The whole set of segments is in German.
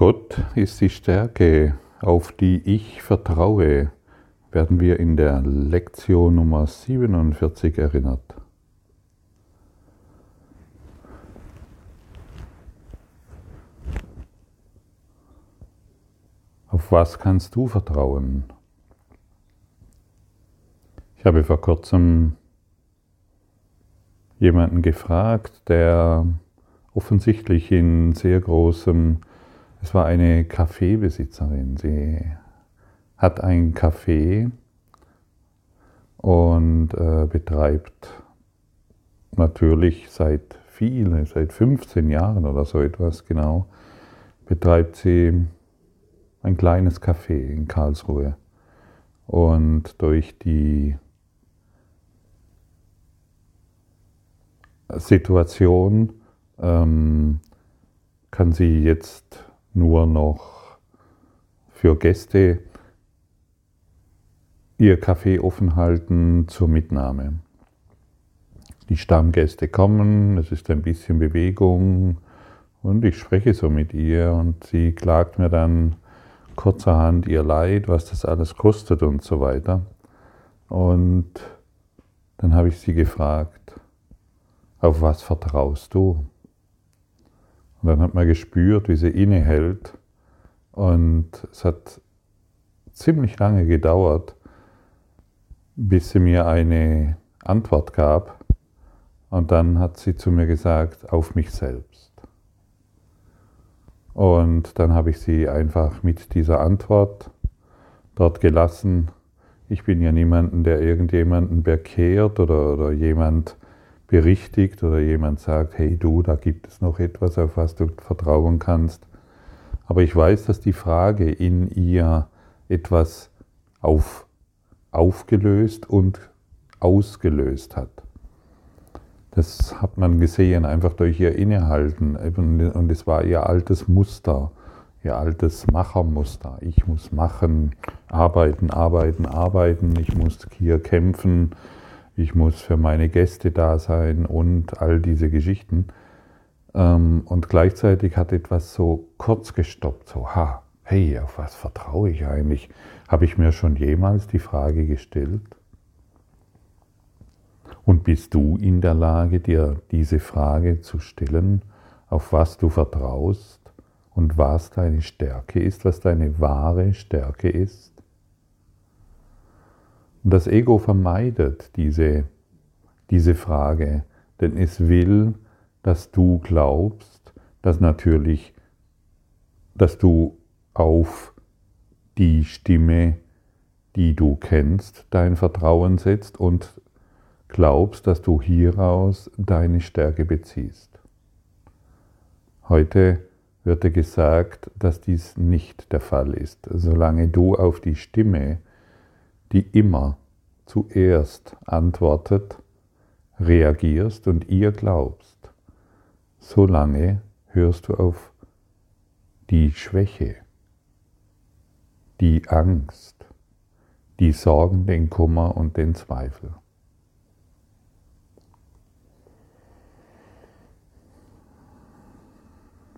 Gott ist die Stärke, auf die ich vertraue, werden wir in der Lektion Nummer 47 erinnert. Auf was kannst du vertrauen? Ich habe vor kurzem jemanden gefragt, der offensichtlich in sehr großem, es war eine Kaffeebesitzerin, sie hat ein Café und äh, betreibt natürlich seit vielen, seit 15 Jahren oder so etwas genau, betreibt sie ein kleines Café in Karlsruhe. Und durch die Situation ähm, kann sie jetzt nur noch für Gäste ihr Café offen halten zur Mitnahme. Die Stammgäste kommen, es ist ein bisschen Bewegung und ich spreche so mit ihr und sie klagt mir dann kurzerhand ihr Leid, was das alles kostet und so weiter. Und dann habe ich sie gefragt, auf was vertraust du? Und dann hat man gespürt, wie sie innehält. Und es hat ziemlich lange gedauert, bis sie mir eine Antwort gab. Und dann hat sie zu mir gesagt, auf mich selbst. Und dann habe ich sie einfach mit dieser Antwort dort gelassen. Ich bin ja niemanden, der irgendjemanden bekehrt oder, oder jemand berichtigt oder jemand sagt, hey du, da gibt es noch etwas, auf was du vertrauen kannst. Aber ich weiß, dass die Frage in ihr etwas auf, aufgelöst und ausgelöst hat. Das hat man gesehen, einfach durch ihr Innehalten. Und es war ihr altes Muster, ihr altes Machermuster. Ich muss machen, arbeiten, arbeiten, arbeiten. Ich muss hier kämpfen ich muss für meine Gäste da sein und all diese Geschichten. Ähm, und gleichzeitig hat etwas so kurz gestoppt, so, ha, hey, auf was vertraue ich eigentlich? Habe ich mir schon jemals die Frage gestellt? Und bist du in der Lage, dir diese Frage zu stellen, auf was du vertraust und was deine Stärke ist, was deine wahre Stärke ist? Und das Ego vermeidet diese, diese Frage, denn es will, dass du glaubst, dass natürlich, dass du auf die Stimme, die du kennst, dein Vertrauen setzt und glaubst, dass du hieraus deine Stärke beziehst. Heute wird dir gesagt, dass dies nicht der Fall ist. Solange du auf die Stimme die immer zuerst antwortet, reagierst und ihr glaubst, solange hörst du auf die Schwäche, die Angst, die Sorgen, den Kummer und den Zweifel.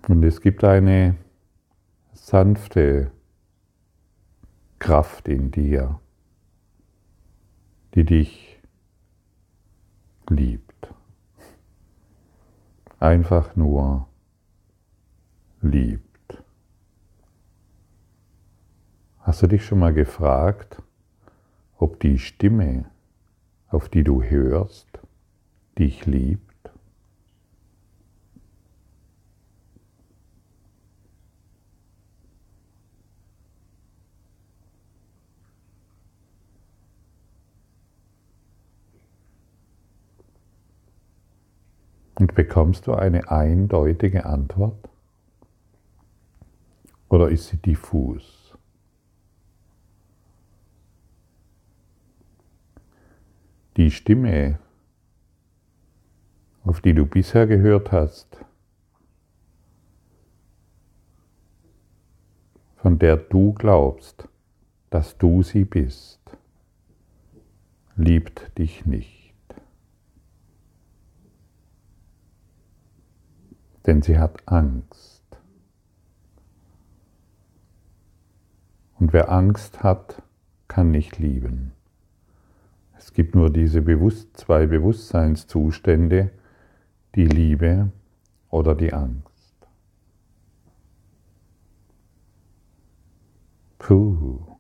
Und es gibt eine sanfte Kraft in dir, die dich liebt. Einfach nur liebt. Hast du dich schon mal gefragt, ob die Stimme, auf die du hörst, dich liebt? Und bekommst du eine eindeutige Antwort? Oder ist sie diffus? Die Stimme, auf die du bisher gehört hast, von der du glaubst, dass du sie bist, liebt dich nicht. Denn sie hat Angst. Und wer Angst hat, kann nicht lieben. Es gibt nur diese Bewusst zwei Bewusstseinszustände, die Liebe oder die Angst. Puh.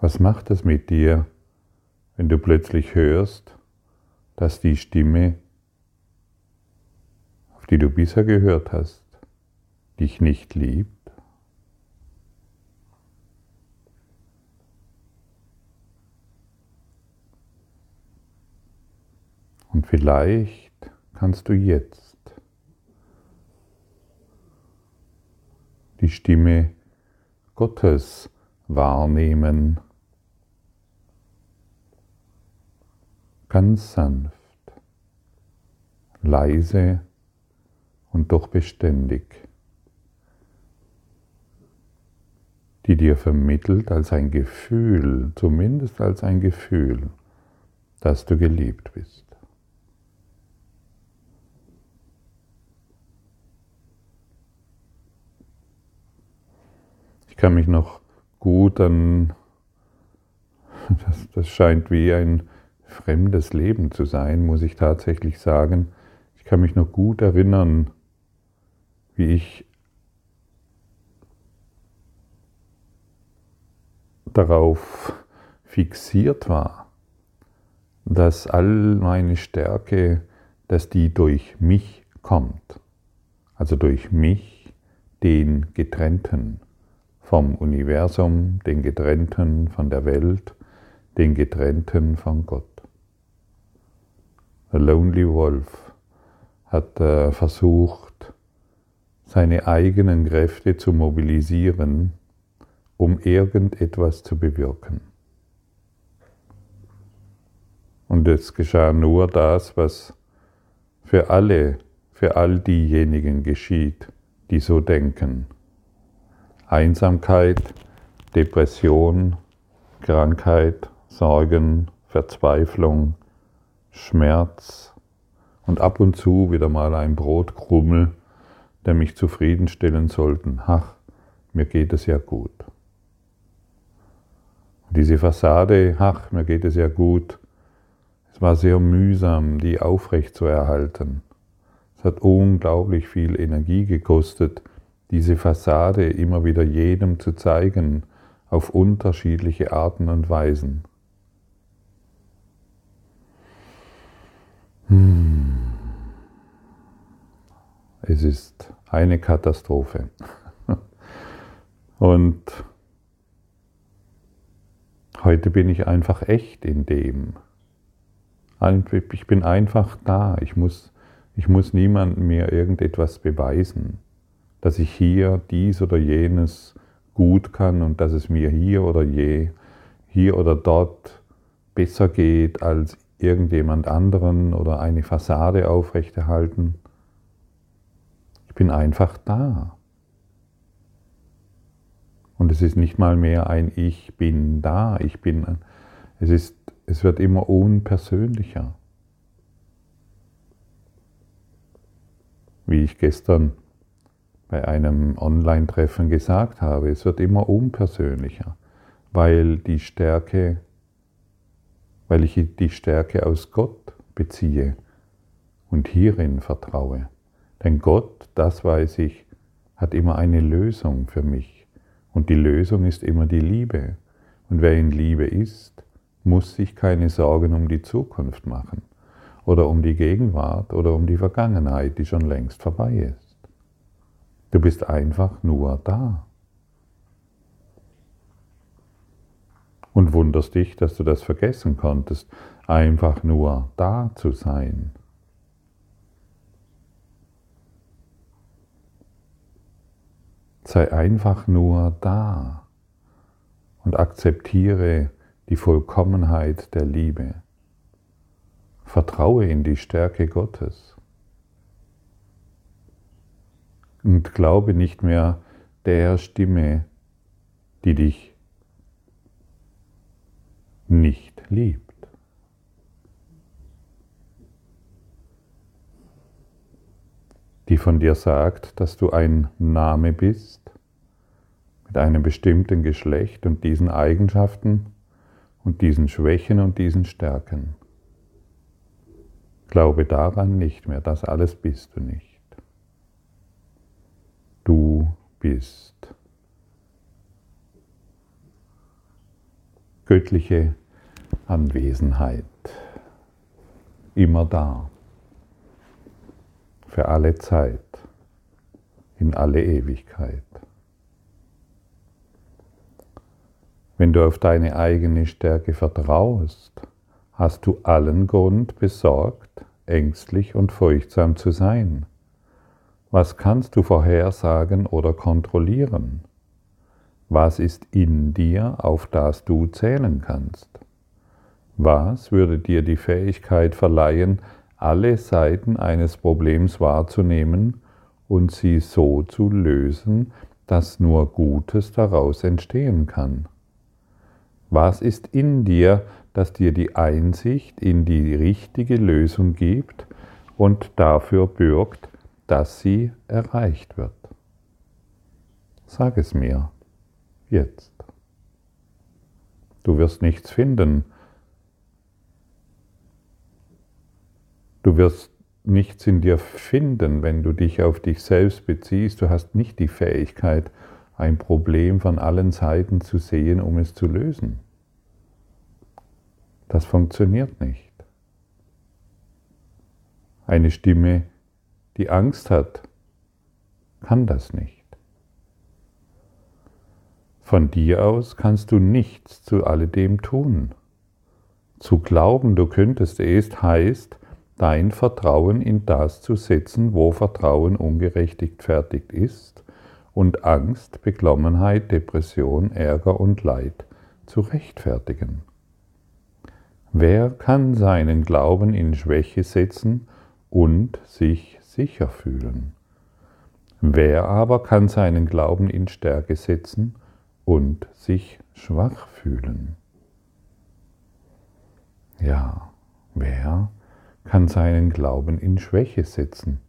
Was macht es mit dir, wenn du plötzlich hörst, dass die Stimme, auf die du bisher gehört hast, dich nicht liebt? Und vielleicht kannst du jetzt die Stimme Gottes wahrnehmen, ganz sanft, leise und doch beständig, die dir vermittelt als ein Gefühl, zumindest als ein Gefühl, dass du geliebt bist. Ich kann mich noch gut an, das, das scheint wie ein fremdes Leben zu sein, muss ich tatsächlich sagen. Ich kann mich noch gut erinnern, wie ich darauf fixiert war, dass all meine Stärke, dass die durch mich kommt, also durch mich, den Getrennten vom Universum, den getrennten von der Welt, den getrennten von Gott. The Lonely Wolf hat äh, versucht, seine eigenen Kräfte zu mobilisieren, um irgendetwas zu bewirken. Und es geschah nur das, was für alle, für all diejenigen geschieht, die so denken. Einsamkeit, Depression, Krankheit, Sorgen, Verzweiflung, Schmerz und ab und zu wieder mal ein Brotkrummel, der mich zufriedenstellen sollten. Ach, mir geht es ja gut. diese Fassade, ach, mir geht es ja gut, es war sehr mühsam, die aufrecht zu erhalten. Es hat unglaublich viel Energie gekostet, diese Fassade immer wieder jedem zu zeigen, auf unterschiedliche Arten und Weisen. Hm. Es ist eine Katastrophe. Und heute bin ich einfach echt in dem. Ich bin einfach da. Ich muss, ich muss niemandem mehr irgendetwas beweisen dass ich hier dies oder jenes gut kann und dass es mir hier oder je, hier oder dort besser geht als irgendjemand anderen oder eine Fassade aufrechterhalten. Ich bin einfach da. Und es ist nicht mal mehr ein Ich bin da, ich bin, es ist, es wird immer unpersönlicher. Wie ich gestern bei einem Online-Treffen gesagt habe. Es wird immer unpersönlicher, weil die Stärke, weil ich die Stärke aus Gott beziehe und hierin vertraue. Denn Gott, das weiß ich, hat immer eine Lösung für mich. Und die Lösung ist immer die Liebe. Und wer in Liebe ist, muss sich keine Sorgen um die Zukunft machen oder um die Gegenwart oder um die Vergangenheit, die schon längst vorbei ist. Du bist einfach nur da. Und wunderst dich, dass du das vergessen konntest, einfach nur da zu sein. Sei einfach nur da und akzeptiere die Vollkommenheit der Liebe. Vertraue in die Stärke Gottes und glaube nicht mehr der Stimme, die dich nicht liebt. die von dir sagt, dass du ein Name bist mit einem bestimmten Geschlecht und diesen Eigenschaften und diesen Schwächen und diesen Stärken. Glaube daran nicht mehr, das alles bist du nicht. Du bist göttliche Anwesenheit, immer da, für alle Zeit, in alle Ewigkeit. Wenn du auf deine eigene Stärke vertraust, hast du allen Grund, besorgt, ängstlich und furchtsam zu sein. Was kannst du vorhersagen oder kontrollieren? Was ist in dir, auf das du zählen kannst? Was würde dir die Fähigkeit verleihen, alle Seiten eines Problems wahrzunehmen und sie so zu lösen, dass nur Gutes daraus entstehen kann? Was ist in dir, das dir die Einsicht in die richtige Lösung gibt und dafür bürgt, dass sie erreicht wird? Sag es mir jetzt. Du wirst nichts finden. Du wirst nichts in dir finden, wenn du dich auf dich selbst beziehst. Du hast nicht die Fähigkeit, ein Problem von allen Seiten zu sehen, um es zu lösen. Das funktioniert nicht. Eine Stimme, die Angst hat, kann das nicht. Von dir aus kannst du nichts zu alledem tun. Zu glauben, du könntest es, heißt, dein Vertrauen in das zu setzen, wo Vertrauen ungerechtfertigt ist und Angst, Beklommenheit, Depression, Ärger und Leid zu rechtfertigen. Wer kann seinen Glauben in Schwäche setzen und sich sicher fühlen? Wer aber kann seinen Glauben in Stärke setzen und sich schwach fühlen? Ja, wer kann seinen Glauben in Schwäche setzen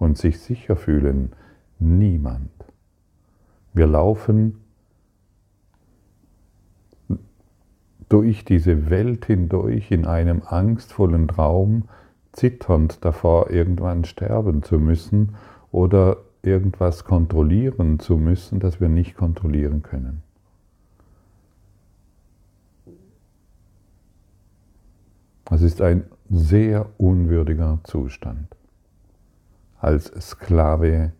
und sich sicher fühlen? Niemand. Wir laufen durch diese Welt hindurch in einem angstvollen Traum, zitternd davor, irgendwann sterben zu müssen oder irgendwas kontrollieren zu müssen, das wir nicht kontrollieren können. Es ist ein sehr unwürdiger Zustand als Sklave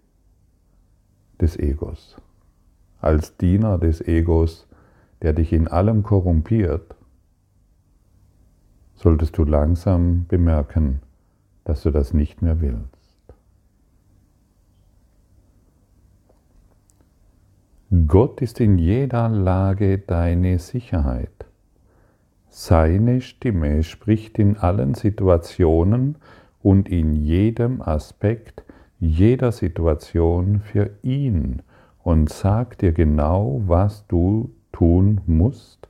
des Egos, als Diener des Egos, der dich in allem korrumpiert, solltest du langsam bemerken, dass du das nicht mehr willst. Gott ist in jeder Lage deine Sicherheit. Seine Stimme spricht in allen Situationen und in jedem Aspekt jeder Situation für ihn und sagt dir genau, was du tun musst,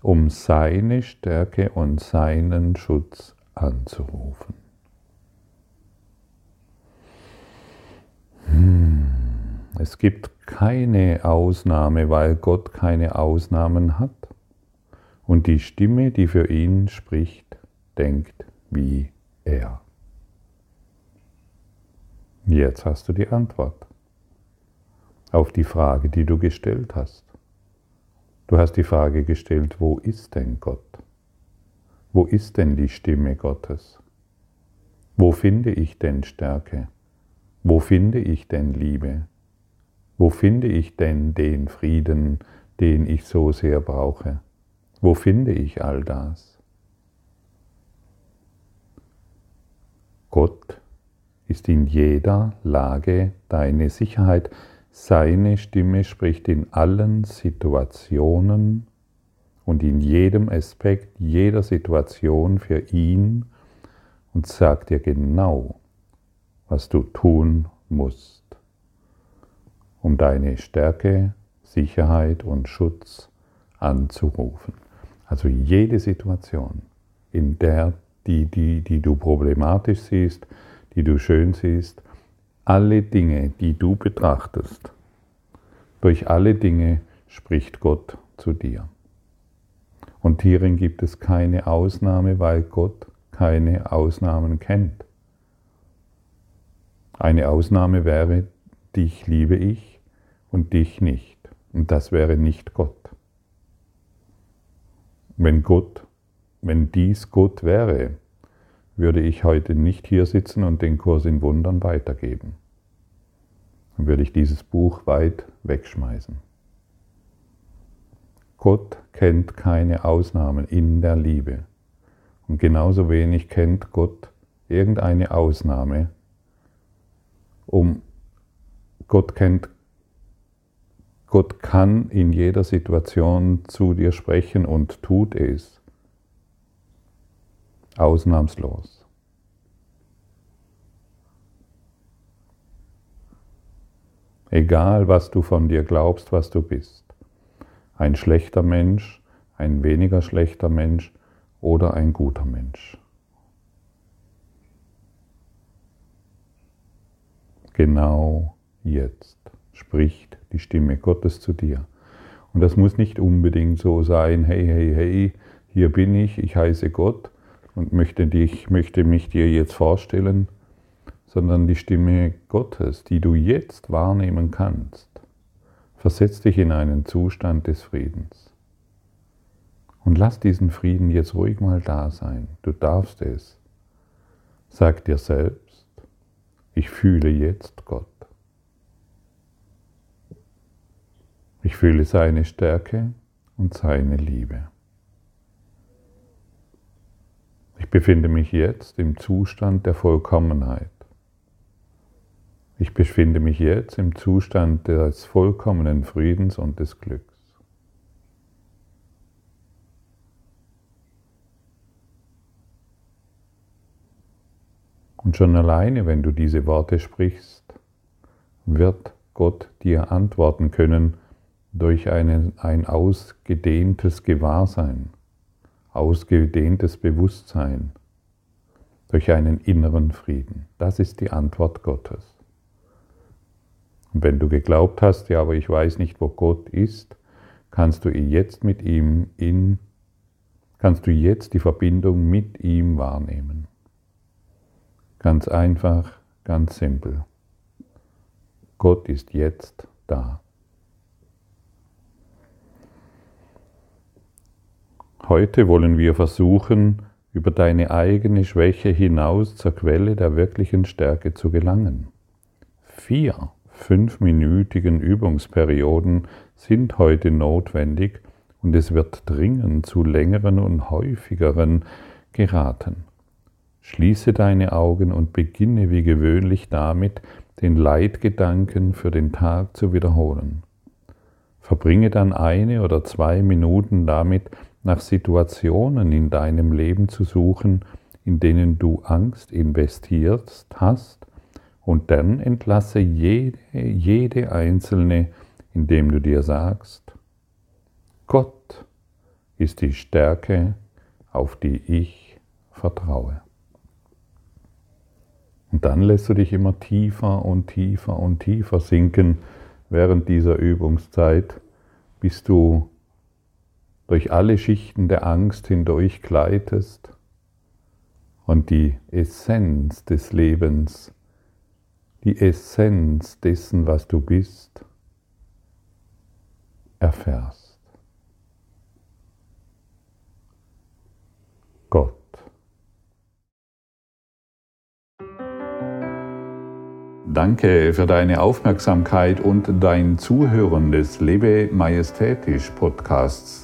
um seine Stärke und seinen Schutz anzurufen. Es gibt keine Ausnahme, weil Gott keine Ausnahmen hat. Und die Stimme, die für ihn spricht, denkt wie er. Jetzt hast du die Antwort auf die Frage, die du gestellt hast. Du hast die Frage gestellt, wo ist denn Gott? Wo ist denn die Stimme Gottes? Wo finde ich denn Stärke? Wo finde ich denn Liebe? Wo finde ich denn den Frieden, den ich so sehr brauche? Wo finde ich all das? Gott ist in jeder Lage deine Sicherheit. Seine Stimme spricht in allen Situationen und in jedem Aspekt jeder Situation für ihn und sagt dir genau, was du tun musst, um deine Stärke, Sicherheit und Schutz anzurufen. Also jede Situation, in der die, die, die du problematisch siehst, die du schön siehst, alle Dinge, die du betrachtest, durch alle Dinge spricht Gott zu dir. Und hierin gibt es keine Ausnahme, weil Gott keine Ausnahmen kennt. Eine Ausnahme wäre, dich liebe ich und dich nicht. Und das wäre nicht Gott. Wenn Gott, wenn dies Gott wäre, würde ich heute nicht hier sitzen und den Kurs in Wundern weitergeben. Dann würde ich dieses Buch weit wegschmeißen. Gott kennt keine Ausnahmen in der Liebe. Und genauso wenig kennt Gott irgendeine Ausnahme, um Gott kennt, Gott kann in jeder Situation zu dir sprechen und tut es. Ausnahmslos. Egal, was du von dir glaubst, was du bist ein schlechter Mensch, ein weniger schlechter Mensch oder ein guter Mensch. Genau jetzt spricht die Stimme Gottes zu dir. Und das muss nicht unbedingt so sein, hey, hey, hey, hier bin ich, ich heiße Gott und möchte, dich, möchte mich dir jetzt vorstellen, sondern die Stimme Gottes, die du jetzt wahrnehmen kannst, Versetz dich in einen Zustand des Friedens. Und lass diesen Frieden jetzt ruhig mal da sein. Du darfst es. Sag dir selbst, ich fühle jetzt Gott. Ich fühle seine Stärke und seine Liebe. Ich befinde mich jetzt im Zustand der Vollkommenheit. Ich befinde mich jetzt im Zustand des vollkommenen Friedens und des Glücks. Und schon alleine, wenn du diese Worte sprichst, wird Gott dir antworten können durch einen, ein ausgedehntes Gewahrsein, ausgedehntes Bewusstsein, durch einen inneren Frieden. Das ist die Antwort Gottes. Und wenn du geglaubt hast, ja, aber ich weiß nicht, wo Gott ist, kannst du jetzt mit ihm in, kannst du jetzt die Verbindung mit ihm wahrnehmen. Ganz einfach, ganz simpel. Gott ist jetzt da. Heute wollen wir versuchen, über deine eigene Schwäche hinaus zur Quelle der wirklichen Stärke zu gelangen. Vier fünfminütigen Übungsperioden sind heute notwendig und es wird dringend zu längeren und häufigeren geraten. Schließe deine Augen und beginne wie gewöhnlich damit, den Leitgedanken für den Tag zu wiederholen. Verbringe dann eine oder zwei Minuten damit, nach Situationen in deinem Leben zu suchen, in denen du Angst investiert hast und dann entlasse jede, jede einzelne, indem du dir sagst, Gott ist die Stärke, auf die ich vertraue. Und dann lässt du dich immer tiefer und tiefer und tiefer sinken während dieser Übungszeit, bis du durch alle Schichten der Angst hindurch gleitest und die Essenz des Lebens die Essenz dessen, was du bist, erfährst. Gott. Danke für deine Aufmerksamkeit und dein Zuhören des Lebe Majestätisch Podcasts.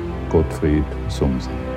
Gottfried Sumsen.